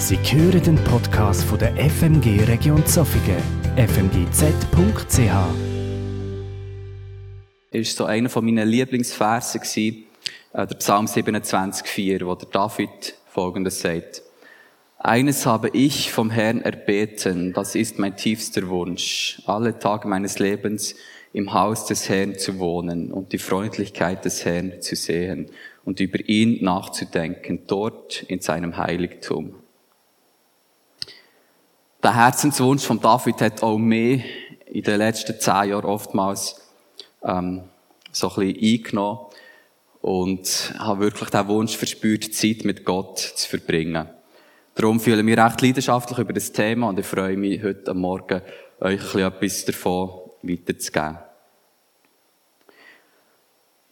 Sie hören den Podcast von der FMG Region Zofingen, fmgz.ch. ist so einer von meinen Lieblingsversen äh, der Psalm 27,4, wo der David Folgendes sagt. Eines habe ich vom Herrn erbeten, das ist mein tiefster Wunsch, alle Tage meines Lebens im Haus des Herrn zu wohnen und die Freundlichkeit des Herrn zu sehen und über ihn nachzudenken, dort in seinem Heiligtum. Der Herzenswunsch von David hat auch mehr in den letzten zehn Jahren oftmals ähm, so ein bisschen eingenommen und habe wirklich den Wunsch verspürt, Zeit mit Gott zu verbringen. Darum fühle ich mich recht leidenschaftlich über das Thema und ich freue mich, heute Morgen euch ein bisschen etwas davon weiterzugeben.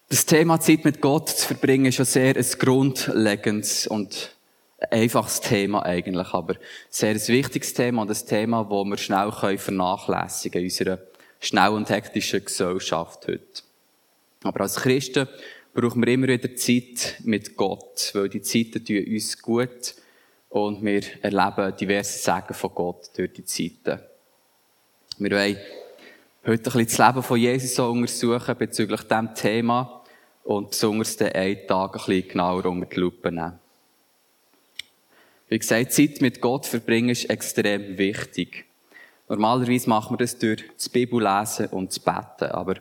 Das Thema Zeit mit Gott zu verbringen ist ja sehr ein grundlegendes und einfaches Thema eigentlich, aber sehr ein wichtiges Thema und ein Thema, das wir schnell vernachlässigen können in unserer schnell und hektischen Gesellschaft heute. Aber als Christen brauchen wir immer wieder Zeit mit Gott, weil die Zeiten tun uns gut und wir erleben diverse Sagen von Gott durch die Zeiten. Wir wollen heute ein bisschen das Leben von Jesus untersuchen bezüglich diesem Thema und besonders den einen Tag ein bisschen genauer unter die Lupe nehmen. Wie gesagt, Zeit mit Gott verbringen ist extrem wichtig. Normalerweise machen wir das durch das Bibellesen und das Beten, aber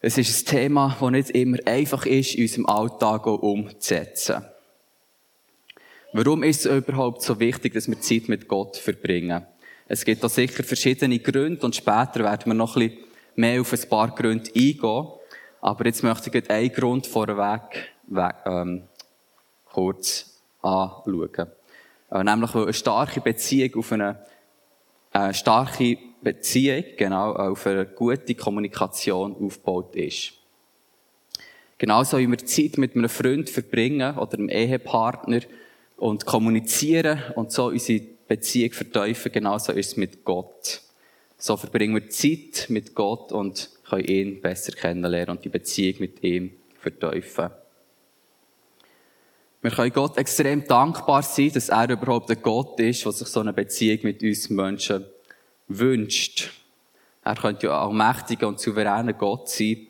es ist ein Thema, das nicht immer einfach ist, in unserem Alltag umzusetzen. Warum ist es überhaupt so wichtig, dass wir Zeit mit Gott verbringen? Es gibt da sicher verschiedene Gründe und später werden wir noch ein bisschen mehr auf ein paar Gründe eingehen. Aber jetzt möchte ich einen Grund vorweg ähm, kurz anschauen. Äh, nämlich, weil eine starke Beziehung auf eine, eine starke Beziehung, genau, auf eine gute Kommunikation aufgebaut ist. Genauso wie wir Zeit mit einem Freund verbringen oder einem Ehepartner und kommunizieren und so unsere Beziehung verteufeln, genauso ist es mit Gott. So verbringen wir Zeit mit Gott und können ihn besser kennenlernen und die Beziehung mit ihm verteufeln. Wir können Gott extrem dankbar sein, dass er überhaupt ein Gott ist, der sich so eine Beziehung mit uns Menschen wünscht. Er könnte ja auch mächtiger und souveräner Gott sein,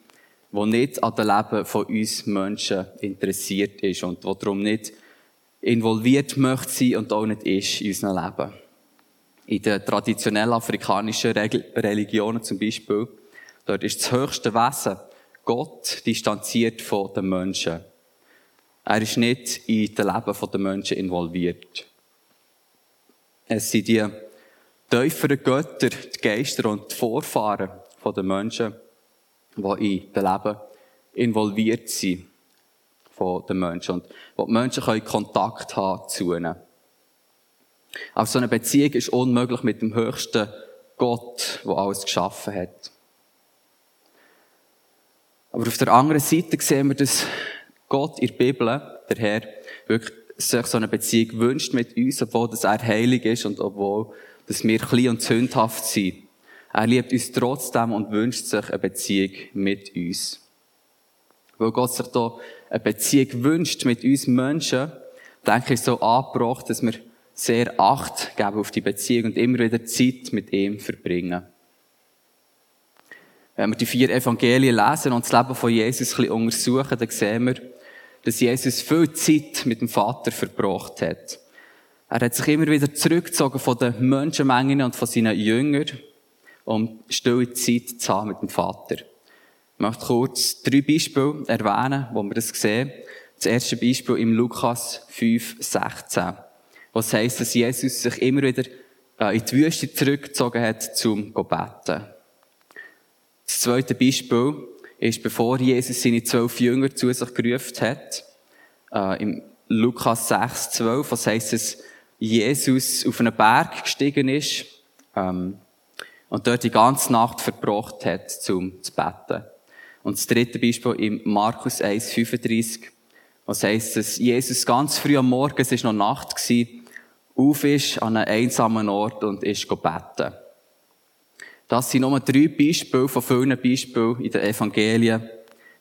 der nicht an dem Leben von uns Menschen interessiert ist und der darum nicht involviert möchte sein und auch nicht ist in unserem Leben. In den traditionellen afrikanischen Religionen zum Beispiel, dort ist das höchste Wesen Gott distanziert von den Menschen. Er ist nicht in das Leben der Menschen involviert. Es sind die tieferen Götter, die Geister und die Vorfahren der Menschen, die in das Leben involviert sind von den Menschen und wo die Menschen können Kontakt haben zu ihnen. Auch so eine Beziehung ist unmöglich mit dem höchsten Gott, der alles geschaffen hat. Aber auf der anderen Seite sehen wir, dass Gott in der Bibel, der Herr, wirklich sich so eine Beziehung wünscht mit uns, obwohl das er heilig ist und obwohl dass wir klein und sündhaft sind. Er liebt uns trotzdem und wünscht sich eine Beziehung mit uns. Weil Gott sich da eine Beziehung wünscht mit uns Menschen, denke ich so angebracht, dass wir sehr Acht geben auf die Beziehung und immer wieder Zeit mit ihm verbringen. Wenn wir die vier Evangelien lesen und das Leben von Jesus ein bisschen untersuchen, dann sehen wir, dass Jesus viel Zeit mit dem Vater verbracht hat. Er hat sich immer wieder zurückgezogen von den Menschenmengen und von seinen Jüngern, um stille Zeit zu haben mit dem Vater. Ich möchte kurz drei Beispiele erwähnen, wo wir das sehen. Das erste Beispiel im Lukas 5, 16. Was heisst, dass Jesus sich immer wieder äh, in die Wüste zurückgezogen hat, zum zu beten. Das zweite Beispiel ist, bevor Jesus seine zwölf Jünger zu sich gerufen hat, äh, im Lukas 6, 12, was heisst es, Jesus auf einen Berg gestiegen ist ähm, und dort die ganze Nacht verbracht hat, zum zu beten. Und das dritte Beispiel im Markus 1, 35, was heisst, dass Jesus ganz früh am Morgen, es ist noch Nacht gewesen, auf ist an einem einsamen Ort und ist beten. Das sind nur drei Beispiele von vielen Beispielen in den Evangelien,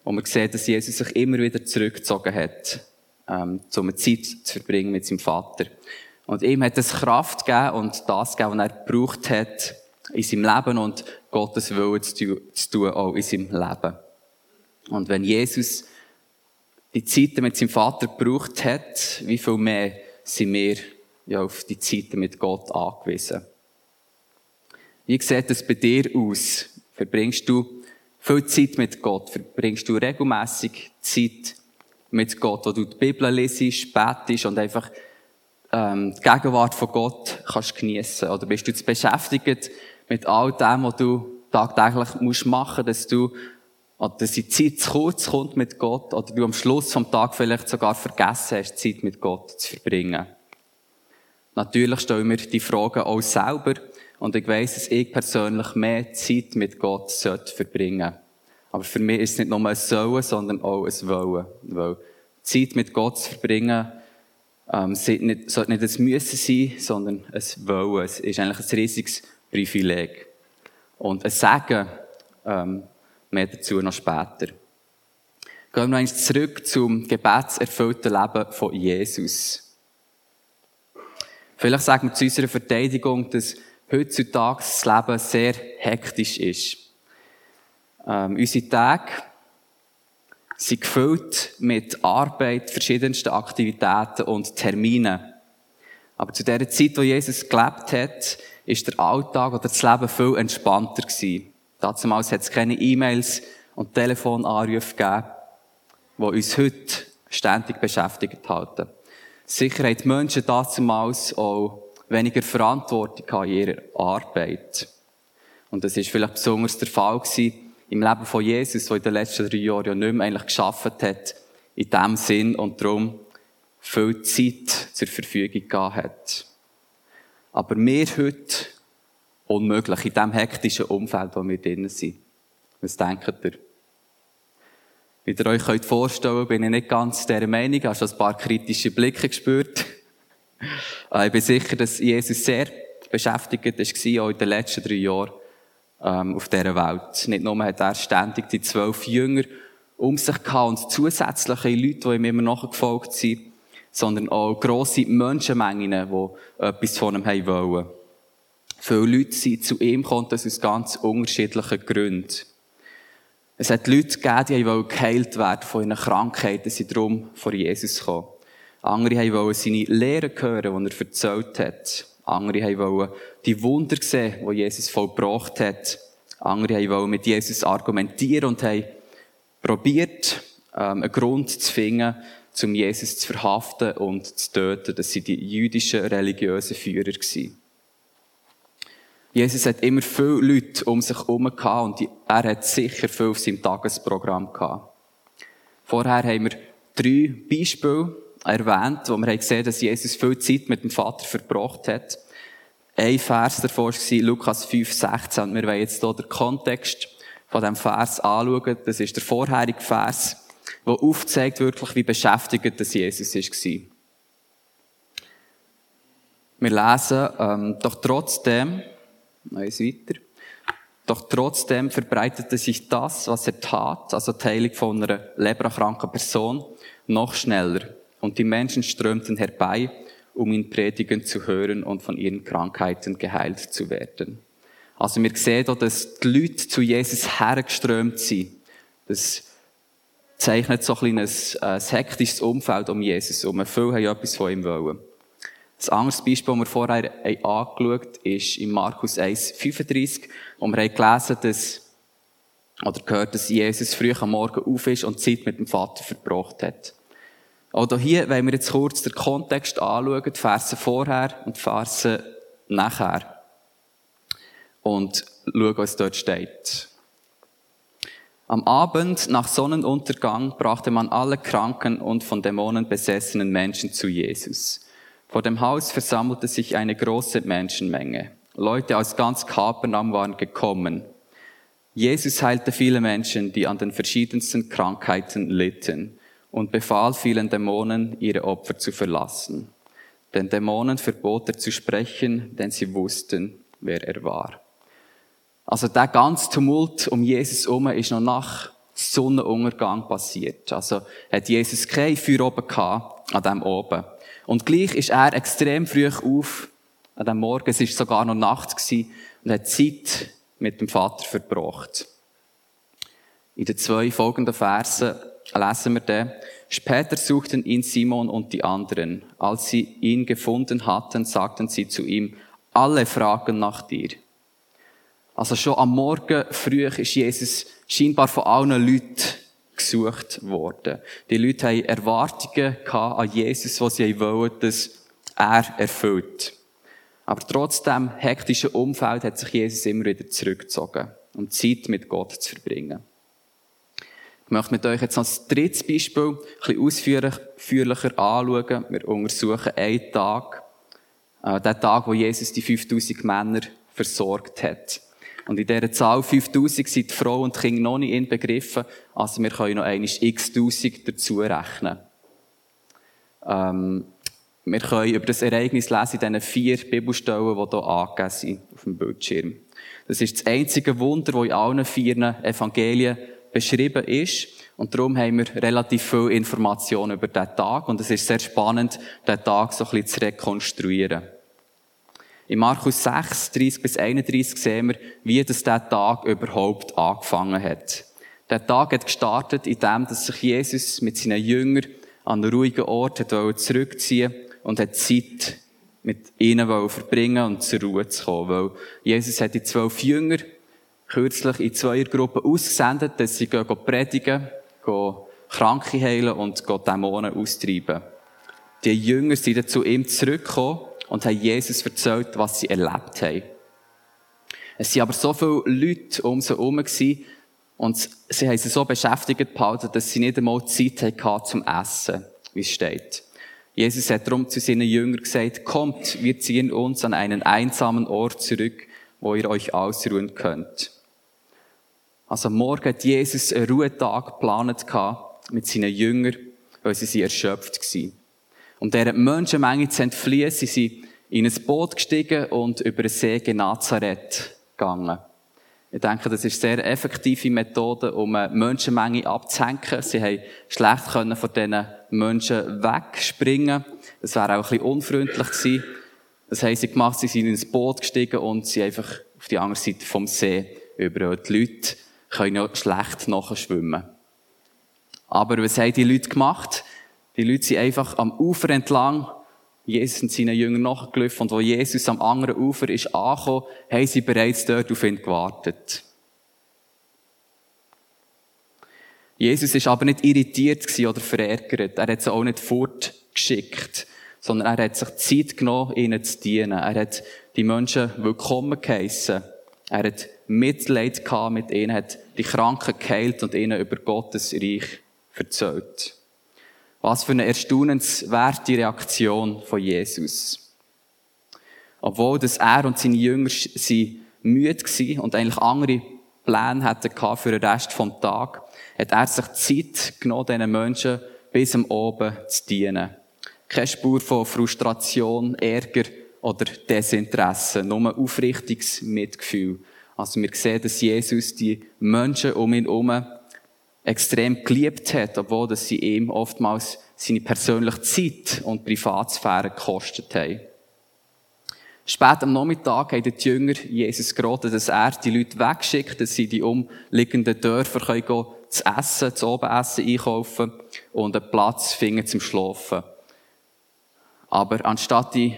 wo man sieht, dass Jesus sich immer wieder zurückgezogen hat, ähm, um eine Zeit zu verbringen mit seinem Vater. Und ihm hat es Kraft gegeben und das gegeben, was er gebraucht hat in seinem Leben und Gottes Willen zu tun, auch in seinem Leben. Und wenn Jesus die Zeiten mit seinem Vater gebraucht hat, wie viel mehr sind wir ja auf die Zeiten mit Gott angewiesen. Wie sieht es bei dir aus? Verbringst du viel Zeit mit Gott? Verbringst du regelmäßig Zeit mit Gott, wo du die Bibel liest, betest und einfach ähm, die Gegenwart von Gott kannst geniessen? Oder bist du jetzt beschäftigt mit all dem, was du tagtäglich musst machen, dass du oder dass die Zeit zu kurz kommt mit Gott oder du am Schluss vom Tag vielleicht sogar vergessen hast, Zeit mit Gott zu verbringen. Natürlich stellen wir die Fragen auch selber und ich weiss, dass ich persönlich mehr Zeit mit Gott sollte verbringen Aber für mich ist es nicht nur ein Sollen, sondern auch ein Wollen. Weil Zeit mit Gott zu verbringen, ähm, sollte nicht, ein Müssen sein, sondern ein Wollen. Es ist eigentlich ein riesiges Privileg. Und ein Segen, ähm, mehr dazu noch später. Gehen wir noch zurück zum gebetserfüllten Leben von Jesus. Vielleicht sagen wir zu unserer Verteidigung, dass heutzutage das Leben sehr hektisch ist. Ähm, unsere Tage sind gefüllt mit Arbeit, verschiedensten Aktivitäten und Terminen. Aber zu der Zeit, wo Jesus gelebt hat, ist der Alltag oder das Leben viel entspannter gewesen. Damals hat es keine E-Mails und Telefonanrufe gegeben, die uns heute ständig beschäftigt halten. Sicher haben die Menschen damals auch weniger Verantwortung in ihrer Arbeit. Und das ist vielleicht besonders der Fall im Leben von Jesus, der in den letzten drei Jahren ja nicht mehr eigentlich geschafft hat, in dem Sinn und darum viel Zeit zur Verfügung gehabt hat. Aber wir heute unmöglich in dem hektischen Umfeld, wo wir drinnen sind. Was denkt ihr? Wie ihr euch könnt vorstellen bin ich nicht ganz dieser Meinung. Habe schon ein paar kritische Blicke gespürt. Äh, ich bin sicher, dass Jesus sehr beschäftigt war, auch in den letzten drei Jahren ähm, auf dieser Welt. Nicht nur hat er ständig die zwölf Jünger um sich gehabt und zusätzliche Leute, die ihm immer nachgefolgt sind, sondern auch grosse Menschenmengen, die etwas von ihm haben wollen. Viele Leute sind zu ihm gekommen, das aus ganz unterschiedlichen Gründen. Es hat Leute gegeben, die geheilt werden von ihren Krankheiten, sind darum vor Jesus gekommen. Andere wollten seine Lehren hören, die er erzählt hat. Andere wollten die Wunder sehen, die Jesus vollbracht hat. Andere wollten mit Jesus argumentieren und haben probiert, ähm, einen Grund zu finden, um Jesus zu verhaften und zu töten. Das sind die jüdischen religiösen Führer. Jesus hat immer viele Leute um sich herum gehabt und er hat sicher viel auf seinem Tagesprogramm gehabt. Vorher haben wir drei Beispiele erwähnt, wo wir gesehen haben, dass Jesus viel Zeit mit dem Vater verbracht hat. Ein Vers davor war Lukas 5, 16. Und wir wollen jetzt hier den Kontext von diesem Vers anschauen. Das ist der vorherige Vers, der aufzeigt wirklich, wie beschäftigt das Jesus war. Wir lesen, ähm, doch trotzdem, Neues weiter. Doch trotzdem verbreitete sich das, was er tat, also die Heilung von einer leberkranken Person, noch schneller. Und die Menschen strömten herbei, um ihn predigen zu hören und von ihren Krankheiten geheilt zu werden. Also wir sehen hier, dass die Leute zu Jesus hergeströmt sind. Das zeichnet so ein kleines äh, hektisches Umfeld um Jesus um. Viele haben etwas von ihm wollen. Das andere Beispiel, das wir vorher angeschaut haben, ist in Markus 1, 35, wo wir haben gelesen dass, oder gehört, dass Jesus früh am Morgen auf ist und Zeit mit dem Vater verbracht hat. Auch hier wollen wir jetzt kurz den Kontext anschauen, die Verse vorher und die Verse nachher. Und schauen, was dort steht. Am Abend nach Sonnenuntergang brachte man alle kranken und von Dämonen besessenen Menschen zu Jesus. Vor dem Haus versammelte sich eine große Menschenmenge. Leute aus ganz Kapernaum waren gekommen. Jesus heilte viele Menschen, die an den verschiedensten Krankheiten litten und befahl vielen Dämonen, ihre Opfer zu verlassen. Den Dämonen verbot er zu sprechen, denn sie wussten, wer er war. Also der ganze Tumult um Jesus herum ist noch nach Sonnenuntergang passiert. Also hat Jesus kein Feuer oben gehabt, an dem oben. Und gleich ist er extrem früh auf, an dem Morgen, es war sogar noch Nacht gewesen, und hat Zeit mit dem Vater verbracht. In den zwei folgenden Versen lesen wir dann, Später suchten ihn Simon und die anderen. Als sie ihn gefunden hatten, sagten sie zu ihm, alle fragen nach dir. Also schon am Morgen früh ist Jesus scheinbar von allen Leuten gesucht worden. Die Leute haben Erwartungen an Jesus, die sie wollen, dass er erfüllt. Aber trotz dem hektischen Umfeld hat sich Jesus immer wieder zurückgezogen, um Zeit mit Gott zu verbringen. Ich möchte mit euch jetzt noch das dritte Beispiel ein bisschen ausführlicher anschauen. Wir untersuchen einen Tag, äh, den Tag, wo Jesus die 5000 Männer versorgt hat. Und in dieser Zahl 5000 sind die Frauen und Kinder noch nicht inbegriffen, also wir können noch einmal x-tausend dazu rechnen. Ähm, wir können über das Ereignis lesen in diesen vier Bibelstellen, die hier angegeben sind auf dem Bildschirm. Das ist das einzige Wunder, das in allen vier Evangelien beschrieben ist. Und darum haben wir relativ viel Informationen über diesen Tag. Und es ist sehr spannend, diesen Tag so ein bisschen zu rekonstruieren. In Markus 6, 30 bis 31 sehen wir, wie das der Tag überhaupt angefangen hat. Der Tag hat gestartet, indem sich Jesus mit seinen Jüngern an einen ruhigen Ort hat zurückziehen und hat Zeit mit ihnen verbringen und zur Ruhe zu kommen. Weil Jesus hat die zwölf Jünger kürzlich in zwei Gruppen ausgesendet, dass sie gehen predigen, gehen Kranke heilen und Dämonen austreiben. Die Jünger sind dann zu ihm zurückgekommen und haben Jesus erzählt, was sie erlebt haben. Es sind aber so viele Leute um sie herum und sie haben sie so beschäftigt behalten, dass sie nicht einmal Zeit hatten zum Essen, wie es steht. Jesus hat darum zu seinen Jüngern gesagt, kommt, wir ziehen uns an einen einsamen Ort zurück, wo ihr euch ausruhen könnt. Also morgen hat Jesus einen Ruhetag geplant mit seinen Jüngern, weil sie sind erschöpft waren. Um dieser Menschenmenge zu entfliehen, sind sie in ein Boot gestiegen und über den See Genazareth gegangen. Ich denke, das ist eine sehr effektive Methode, um eine Menschenmenge abzuhängen. Sie haben schlecht können von diesen Menschen wegspringen. Das wäre auch ein bisschen unfreundlich gewesen. Das haben sie gemacht, sie sind ins Boot gestiegen und sie einfach auf die andere Seite vom See über die Leute können ja schlecht nachschwimmen. Aber was haben die Leute gemacht? Die Leute sind einfach am Ufer entlang, Jesus und seinen Jüngern nachgelaufen, und wo Jesus am anderen Ufer ist angekommen, haben sie bereits dort auf ihn gewartet. Jesus ist aber nicht irritiert oder verärgert. Er hat sie auch nicht fortgeschickt, sondern er hat sich Zeit genommen, ihnen zu dienen. Er hat die Menschen willkommen geheissen. Er hat Mitleid gehabt mit ihnen, hat die Kranken geheilt und ihnen über Gottes Reich erzählt. Was für eine erstaunenswerte Reaktion von Jesus. Obwohl dass er und seine Jünger sie müde waren und eigentlich andere Pläne hatten für den Rest vom Tag, hat er sich Zeit genommen, diesen Menschen bis am Oben zu dienen. Keine Spur von Frustration, Ärger oder Desinteresse, nur aufrichtiges Mitgefühl also wir sehen, dass Jesus die Menschen um ihn herum extrem geliebt hat, obwohl dass sie ihm oftmals seine persönliche Zeit und Privatsphäre gekostet haben. Spät am Nachmittag haben die Jünger Jesus geraten, dass er die Leute wegschickt, dass sie die umliegenden Dörfer können zu essen, zu Obenessen einkaufen und einen Platz finden zum Schlafen. Aber anstatt die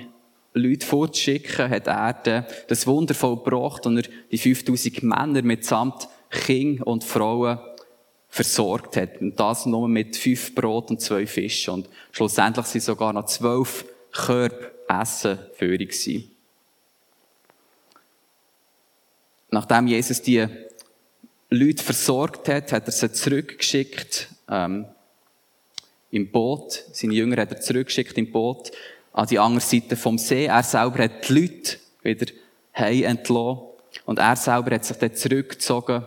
Leute vorzuschicken, hat er das Wunder vollbracht und er die 5000 Männer mitsamt Kind und Frauen versorgt hat. Und das nur mit fünf Brot und zwei Fischen. Und schlussendlich sind sogar noch zwölf Körbe Essen für gewesen. Nachdem Jesus die Leute versorgt hat, hat er sie zurückgeschickt, ähm, im Boot. Seine Jünger hat er zurückgeschickt im Boot an die andere Seite vom See. Er selber hat die Leute wieder heim entlassen. Und er selber hat sich dann zurückgezogen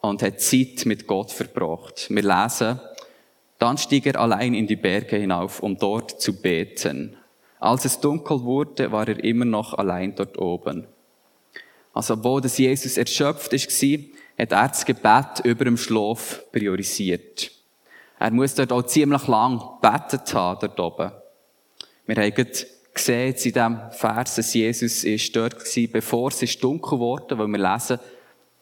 und hat Zeit mit Gott verbracht. Wir lesen, dann stieg er allein in die Berge hinauf, um dort zu beten. Als es dunkel wurde, war er immer noch allein dort oben. Also, obwohl das Jesus erschöpft ist, hat er das Gebet über dem Schlaf priorisiert. Er muss dort auch ziemlich lang betet haben, dort oben. Wir haben gesehen in diesem Vers, dass Jesus dort war, bevor es ist dunkel wurde, weil wir lesen,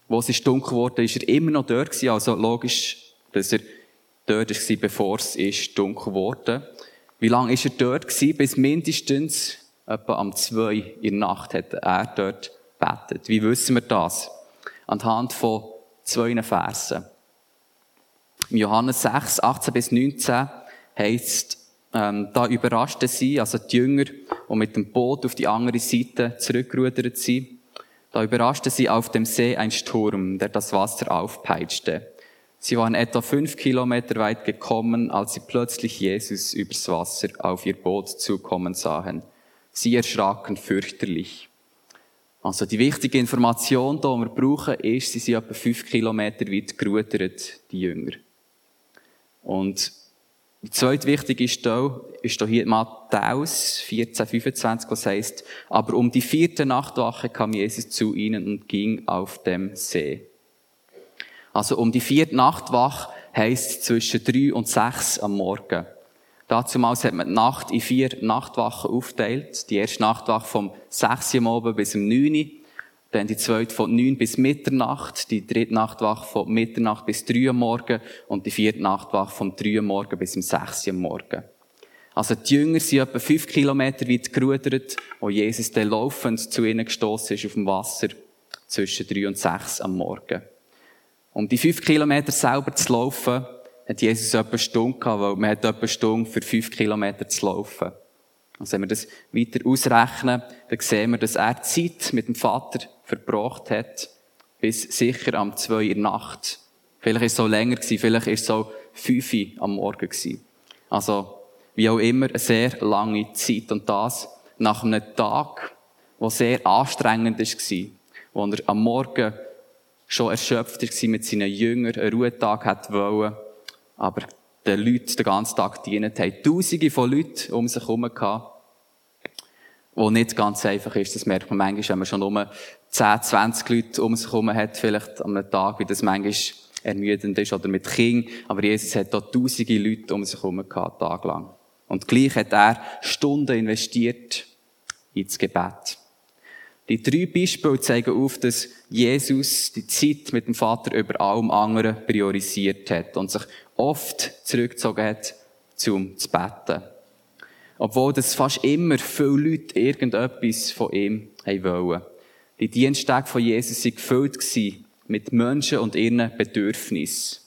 wo es ist dunkel wurde, ist er immer noch dort gewesen. Also logisch, dass er dort war, bevor es ist dunkel wurde. Wie lange ist er dort gewesen? Bis mindestens etwa am zwei in der Nacht hat er dort betet. Wie wissen wir das? Anhand von zwei Versen. Im Johannes 6, 18 bis 19 heißt ähm, da überraschte sie, also die Jünger, die mit dem Boot auf die andere Seite zurückgerudert sind, da überraschte sie auf dem See ein Sturm, der das Wasser aufpeitschte. Sie waren etwa fünf Kilometer weit gekommen, als sie plötzlich Jesus übers Wasser auf ihr Boot zukommen sahen. Sie erschraken fürchterlich. Also die wichtige Information, die wir brauchen, ist, sie sind etwa fünf Kilometer weit gerudert, die Jünger. Und die zweite wichtige Stelle ist hier Matthäus 14, 25, was heißt, aber um die vierte Nachtwache kam Jesus zu ihnen und ging auf dem See. Also um die vierte Nachtwache heisst zwischen drei und sechs am Morgen. Dazumals hat man die Nacht in vier Nachtwachen aufteilt. Die erste Nachtwache vom 6 Uhr bis um 9 Uhr dann die zweite von 9 bis Mitternacht, die dritte Nachtwache von Mitternacht bis 3 Uhr morgen und die vierte Nachtwache von 3 Uhr morgen bis um 6 Uhr morgen. Also die Jünger sind etwa 5 Kilometer weit gerudert, wo Jesus dann laufend zu ihnen gestoßen ist auf dem Wasser zwischen 3 und 6 am Morgen. Um die 5 Kilometer selber zu laufen, hat Jesus etwa eine Stunde gehabt, weil man hat etwa eine Stunde für 5 Kilometer zu laufen. Also wenn wir das weiter ausrechnen, dann sehen wir, dass er Zeit mit dem Vater verbracht hat, bis sicher am zwei in der Nacht. Vielleicht ist es so länger gewesen, vielleicht ist es so fünf am Morgen gewesen. Also, wie auch immer, eine sehr lange Zeit. Und das nach einem Tag, der sehr anstrengend war, wo er am Morgen schon erschöpft war mit seinen Jüngern, einen Ruhetag wollen, aber den Leuten den ganzen Tag dienen haben. Tausende von Leuten um sich herum wo nicht ganz einfach ist. Das merkt man manchmal, wenn man schon nur 10, 20 Leute um sich herum hat, vielleicht an einem Tag, wie das manchmal ermüdend ist, oder mit Kindern. Aber Jesus hat da tausende Leute um sich herum gehabt, taglang. Und gleich hat er Stunden investiert ins Gebet. Die drei Beispiele zeigen auf, dass Jesus die Zeit mit dem Vater über allem anderen priorisiert hat und sich oft zurückgezogen hat, zum zu beten. Obwohl das fast immer viele Leute irgendetwas von ihm wollen. Die Diensttage von Jesus waren gefüllt mit Menschen und ihren Bedürfnissen.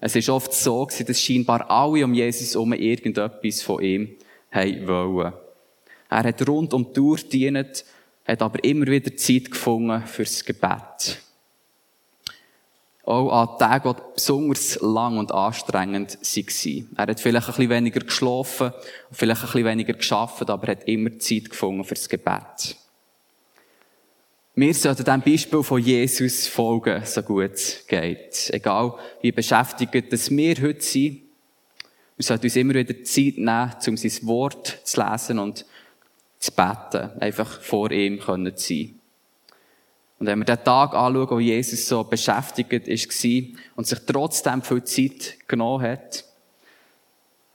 Es ist oft so dass scheinbar alle um Jesus herum irgendetwas von ihm wollen. Er hat rund um die Tour gedient, hat aber immer wieder Zeit gefunden fürs Gebet. Auch an Tagen, die besonders lang und anstrengend waren. Er hat vielleicht ein bisschen weniger geschlafen, vielleicht ein bisschen weniger geschafft, aber er hat immer Zeit gefunden fürs Gebet. Wir sollten dem Beispiel von Jesus folgen, so gut es geht. Egal, wie beschäftigt dass wir heute sind. Wir sollten uns immer wieder Zeit nehmen, um sein Wort zu lesen und zu beten. Einfach vor ihm können zu sein. Und wenn wir den Tag anschauen, wo Jesus so beschäftigt war und sich trotzdem viel Zeit genommen hat,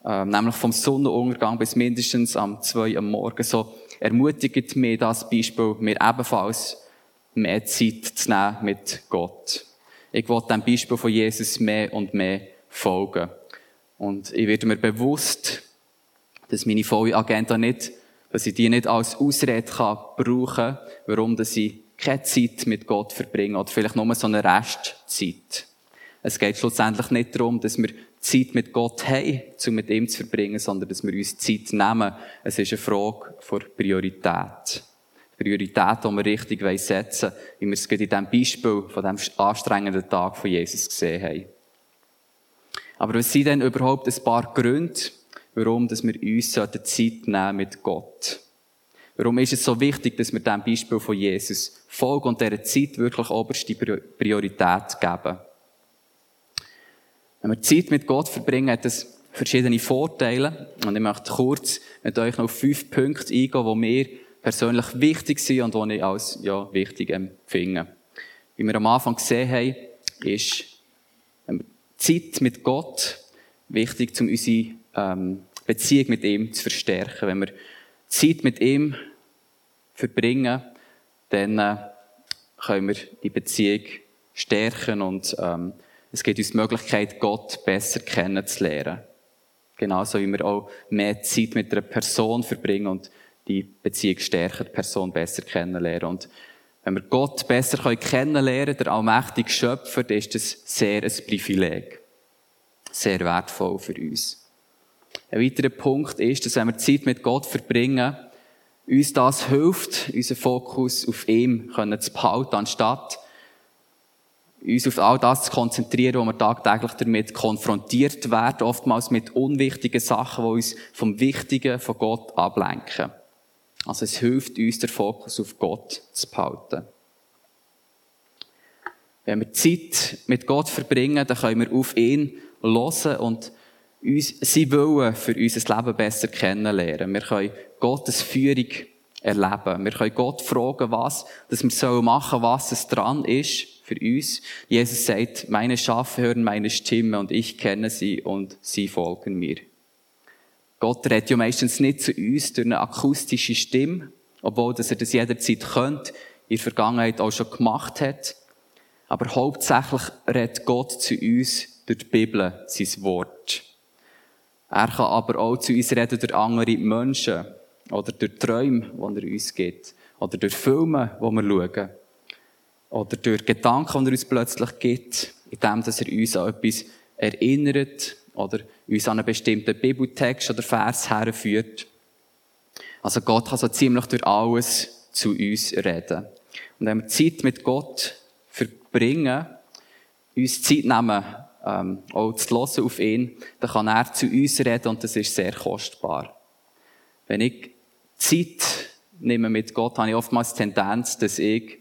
äh, nämlich vom Sonnenuntergang bis mindestens am 2 am Morgen, so ermutigt mir das Beispiel, mir ebenfalls mehr Zeit zu nehmen mit Gott. Ich will dem Beispiel von Jesus mehr und mehr folgen. Und ich werde mir bewusst, dass meine volle Agenda nicht, dass ich die nicht als Ausrede kann brauchen, warum dass ich keine Zeit mit Gott verbringe oder vielleicht nur so eine Restzeit. Es geht schlussendlich nicht darum, dass wir Zeit mit Gott haben, um mit ihm zu verbringen, sondern dass wir uns Zeit nehmen. Es ist eine Frage von Priorität. Priorität, die wir richtig setzen wollen, wie wir es gerade in diesem Beispiel von diesem anstrengenden Tag von Jesus gesehen haben. Aber was sind denn überhaupt ein paar Gründe, warum wir uns Zeit nehmen mit Gott? Warum ist es so wichtig, dass wir diesem Beispiel von Jesus folgen und dieser Zeit wirklich oberste Priorität geben? Wenn wir Zeit mit Gott verbringen, hat das verschiedene Vorteile. Und ich möchte kurz mit euch noch auf fünf Punkte eingehen, die mir persönlich wichtig sind und die ich als ja, wichtig empfinde. Wie wir am Anfang gesehen haben, ist Zeit mit Gott wichtig, um unsere ähm, Beziehung mit ihm zu verstärken. Wenn wir Zeit mit ihm verbringen, dann äh, können wir die Beziehung stärken und ähm, es gibt uns die Möglichkeit, Gott besser kennenzulernen. Genauso wie wir auch mehr Zeit mit einer Person verbringen und die Beziehung stärken, die Person besser kennenlernen. Und wenn wir Gott besser kennenlernen können, der allmächtige Schöpfer, dann ist das sehr ein Privileg. Sehr wertvoll für uns. Ein weiterer Punkt ist, dass wenn wir Zeit mit Gott verbringen, uns das hilft, unseren Fokus auf ihm zu behalten, anstatt uns auf all das zu konzentrieren, wo wir tagtäglich damit konfrontiert werden, oftmals mit unwichtigen Sachen, die uns vom Wichtigen von Gott ablenken. Also es hilft uns, den Fokus auf Gott zu behalten. Wenn wir Zeit mit Gott verbringen, dann können wir auf ihn hören und uns, sein Willen für unser Leben besser kennenlernen. Wir können Gottes Führung erleben. Wir können Gott fragen, was, dass wir machen sollen, was es dran ist für uns. Jesus sagt, meine Schafe hören meine Stimme und ich kenne sie und sie folgen mir. Gott redet ja meistens nicht zu uns durch eine akustische Stimme, obwohl dass er das jederzeit könnte, in der Vergangenheit auch schon gemacht hat. Aber hauptsächlich redet Gott zu uns durch die Bibel, sein Wort. Er kann aber auch zu uns reden durch andere Menschen oder durch Träume, die er uns gibt oder durch Filme, die wir schauen oder durch Gedanken, die er uns plötzlich gibt, indem dass er uns an etwas erinnert oder uns an einen bestimmten Bibeltext oder Vers herführt. Also Gott kann so ziemlich durch alles zu uns reden. Und wenn wir Zeit mit Gott verbringen, uns Zeit nehmen, ähm, auch zu hören auf ihn, dann kann er zu uns reden und das ist sehr kostbar. Wenn ich Zeit nehme mit Gott, habe ich oftmals die Tendenz, dass ich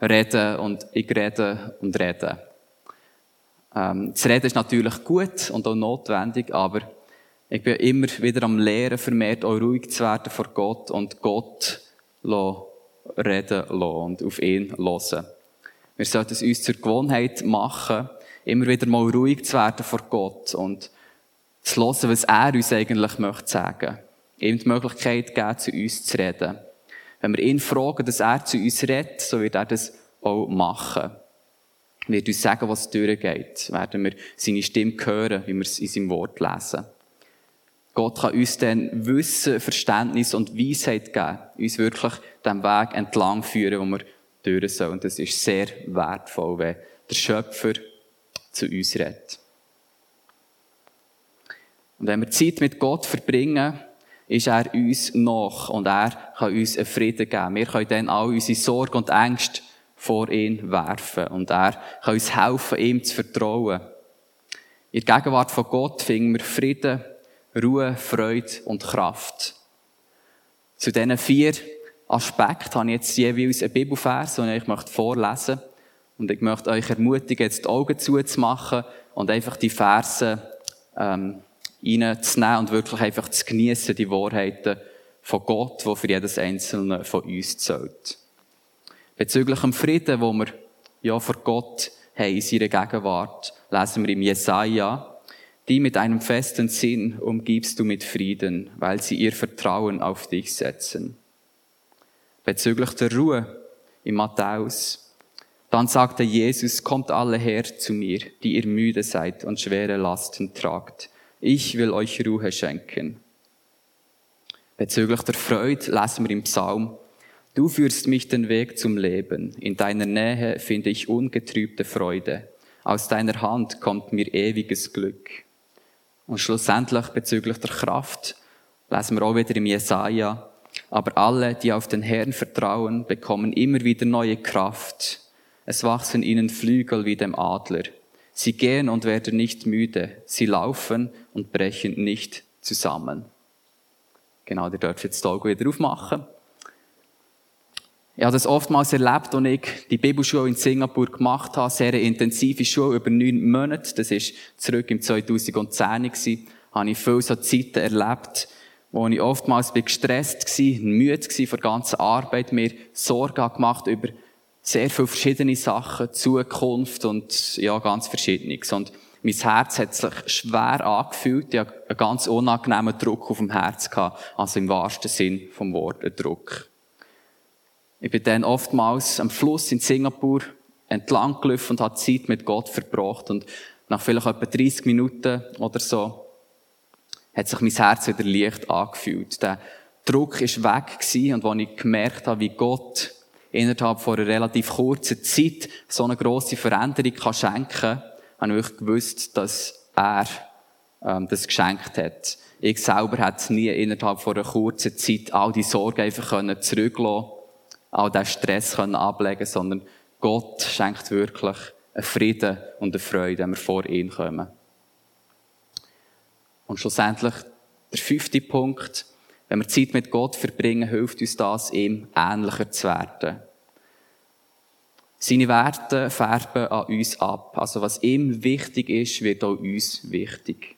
rede und ich rede und rede. Ähm, das Reden ist natürlich gut und auch notwendig, aber ich bin immer wieder am Lehren, vermehrt auch ruhig zu werden vor Gott und Gott reden lassen und auf ihn hören. Wir sollten es uns zur Gewohnheit machen, immer wieder mal ruhig zu werden vor Gott und zu hören, was er uns eigentlich möchte sagen. Ihm die Möglichkeit geben, zu uns zu reden. Wenn wir ihn fragen, dass er zu uns redet, so wird er das auch machen. Er wird uns sagen, was durchgeht. Werden wir seine Stimme hören, wie wir es in seinem Wort lesen. Gott kann uns dann Wissen, Verständnis und Weisheit geben, uns wirklich den Weg entlang führen, wo wir durch sollen. Und das ist sehr wertvoll, wenn der Schöpfer zu uns redet. Und wenn wir Zeit mit Gott verbringen, ist er uns noch und er kann uns einen Frieden geben. Wir können dann all unsere Sorge und Ängste vor ihn werfen und er kann uns helfen, ihm zu vertrauen. In der Gegenwart von Gott finden wir Frieden, Ruhe, Freude und Kraft. Zu diesen vier Aspekten habe ich jetzt jeweils einen Bibelvers, den ich euch vorlesen möchte. Und ich möchte euch ermutigen, jetzt die Augen zuzumachen und einfach die Verse ähm, reinzunehmen und wirklich einfach zu genießen, die Wahrheiten von Gott, die für jedes Einzelne von uns zählt. Bezüglich dem Frieden, wo wir ja vor Gott haben in seiner Gegenwart, lesen wir im Jesaja, die mit einem festen Sinn umgibst du mit Frieden, weil sie ihr Vertrauen auf dich setzen. Bezüglich der Ruhe im Matthäus, dann sagte Jesus, kommt alle her zu mir, die ihr müde seid und schwere Lasten tragt. Ich will euch Ruhe schenken. Bezüglich der Freude lesen wir im Psalm, Du führst mich den Weg zum Leben. In deiner Nähe finde ich ungetrübte Freude. Aus deiner Hand kommt mir ewiges Glück. Und schlussendlich bezüglich der Kraft lesen wir auch wieder im Jesaja. Aber alle, die auf den Herrn vertrauen, bekommen immer wieder neue Kraft. Es wachsen ihnen Flügel wie dem Adler. Sie gehen und werden nicht müde. Sie laufen und brechen nicht zusammen. Genau, ihr dürft jetzt Augen wieder aufmachen. Ich habe das oftmals erlebt, als ich die Bibelschule in Singapur gemacht habe, sehr intensive Schule über neun Monate. Das ist zurück im 2010 gewesen. Habe ich viele so Zeiten erlebt, wo ich oftmals gestresst war, müde war von der ganzen Arbeit, mir Sorgen gemacht über sehr viele verschiedene Sachen, Zukunft und ja, ganz Verschiedenes. Und Mein Herz hat sich schwer angefühlt. Ich hatte einen ganz unangenehmen Druck auf dem Herz gehabt. Also im wahrsten Sinn vom Wort, ein Druck. Ich bin dann oftmals am Fluss in Singapur entlang gelaufen und habe Zeit mit Gott verbracht. Und nach vielleicht etwa 30 Minuten oder so hat sich mein Herz wieder leicht angefühlt. Der Druck ist weg und als ich gemerkt habe, wie Gott innerhalb von einer relativ kurzen Zeit so eine grosse Veränderung kann schenken kann, habe ich gewusst, dass er ähm, das geschenkt hat. Ich selber hätte nie innerhalb von einer kurzen Zeit all die Sorgen einfach können, all den Stress können ablegen sondern Gott schenkt wirklich einen Frieden und eine Freude, wenn wir vor ihn kommen. Und schlussendlich der fünfte Punkt, wenn wir Zeit mit Gott verbringen, hilft uns das, ihm ähnlicher zu werden. Seine Werte färben an uns ab. Also was ihm wichtig ist, wird auch uns wichtig.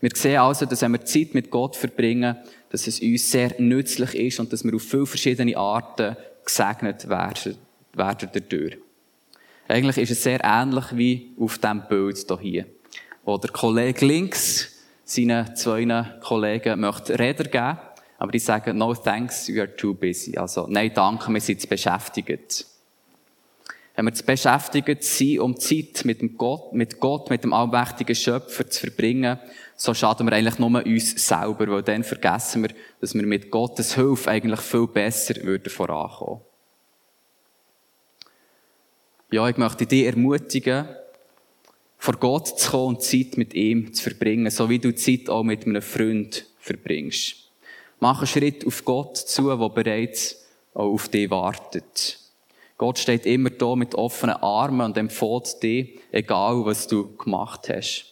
Wir sehen also, dass wenn wir Zeit mit Gott verbringen, dass es uns sehr nützlich ist und dass wir auf viele verschiedene Arten gesegnet werden, dadurch. Eigentlich ist es sehr ähnlich wie auf dem Bild hier, wo der Kollege links seinen zwei Kollegen möchte Räder geben, aber die sagen, no thanks, we are too busy. Also, nein, danke, wir sind beschäftigt. Wenn wir zu beschäftigt sind, um Zeit mit dem Gott, mit Gott, mit dem allmächtigen Schöpfer zu verbringen, so schaden wir eigentlich nur uns selber, weil dann vergessen wir, dass wir mit Gottes Hilfe eigentlich viel besser würden vorankommen. Ja, ich möchte dich ermutigen, vor Gott zu kommen und Zeit mit ihm zu verbringen, so wie du Zeit auch mit einem Freund verbringst. Mach einen Schritt auf Gott zu, der bereits auch auf dich wartet. Gott steht immer da mit offenen Armen und empfiehlt dir, egal was du gemacht hast.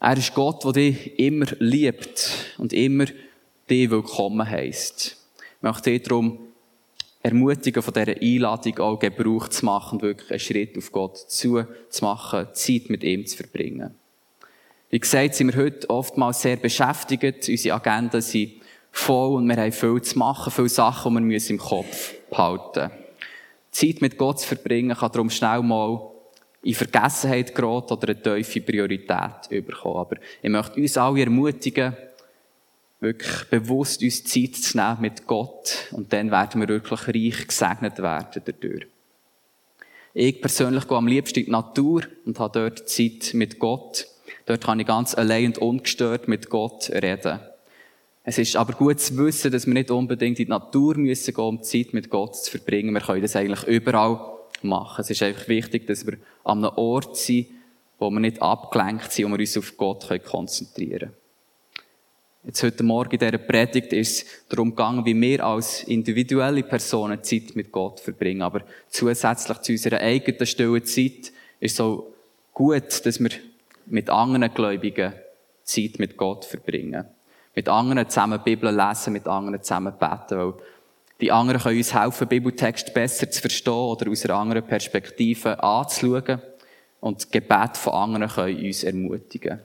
Er ist Gott, der dich immer liebt und immer dich willkommen heisst. Ich möchte dich darum ermutigen, von dieser Einladung auch Gebrauch zu machen, wirklich einen Schritt auf Gott zu, zu machen, Zeit mit ihm zu verbringen. Wie gesagt, sind wir heute oftmals sehr beschäftigt. Unsere Agenden sind voll und wir haben viel zu machen, viele Sachen, die wir im Kopf behalten müssen. Zeit mit Gott zu verbringen kann darum schnell mal in Vergessenheit geraten oder eine tiefe Priorität bekommen. Aber ich möchte uns alle ermutigen, wirklich bewusst uns Zeit zu nehmen mit Gott und dann werden wir wirklich reich gesegnet werden dadurch. Ich persönlich gehe am liebsten in die Natur und habe dort Zeit mit Gott. Dort kann ich ganz allein und ungestört mit Gott reden. Es ist aber gut zu wissen, dass wir nicht unbedingt in die Natur müssen gehen, um Zeit mit Gott zu verbringen. Wir können das eigentlich überall machen. Es ist einfach wichtig, dass wir an einem Ort sind, wo wir nicht abgelenkt sind und wir uns auf Gott konzentrieren können. Jetzt heute Morgen in dieser Predigt ist es darum gegangen, wie wir als individuelle Personen Zeit mit Gott verbringen. Aber zusätzlich zu unserer eigenen stillen Zeit ist es so gut, dass wir mit anderen Gläubigen Zeit mit Gott verbringen. Mit anderen zusammen Bibel lesen, mit anderen zusammen beten, weil die anderen können uns helfen, Bibeltext besser zu verstehen oder aus einer anderen Perspektive anzuschauen. Und das Gebet von anderen können uns ermutigen.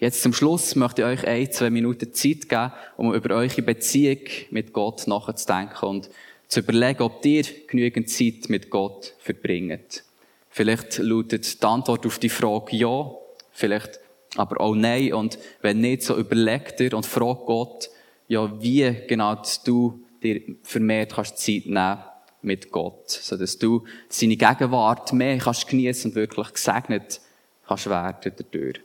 Jetzt zum Schluss möchte ich euch ein, zwei Minuten Zeit geben, um über eure Beziehung mit Gott nachzudenken und zu überlegen, ob ihr genügend Zeit mit Gott verbringt. Vielleicht lautet die Antwort auf die Frage ja, vielleicht aber auch nein. Und wenn nicht, so überlegt ihr und fragt Gott, ja, wie genau du dir vermehrt kannst Zeit nehmen mit Gott, so dass du seine Gegenwart mehr kannst genießen und wirklich gesegnet kannst werden dadurch.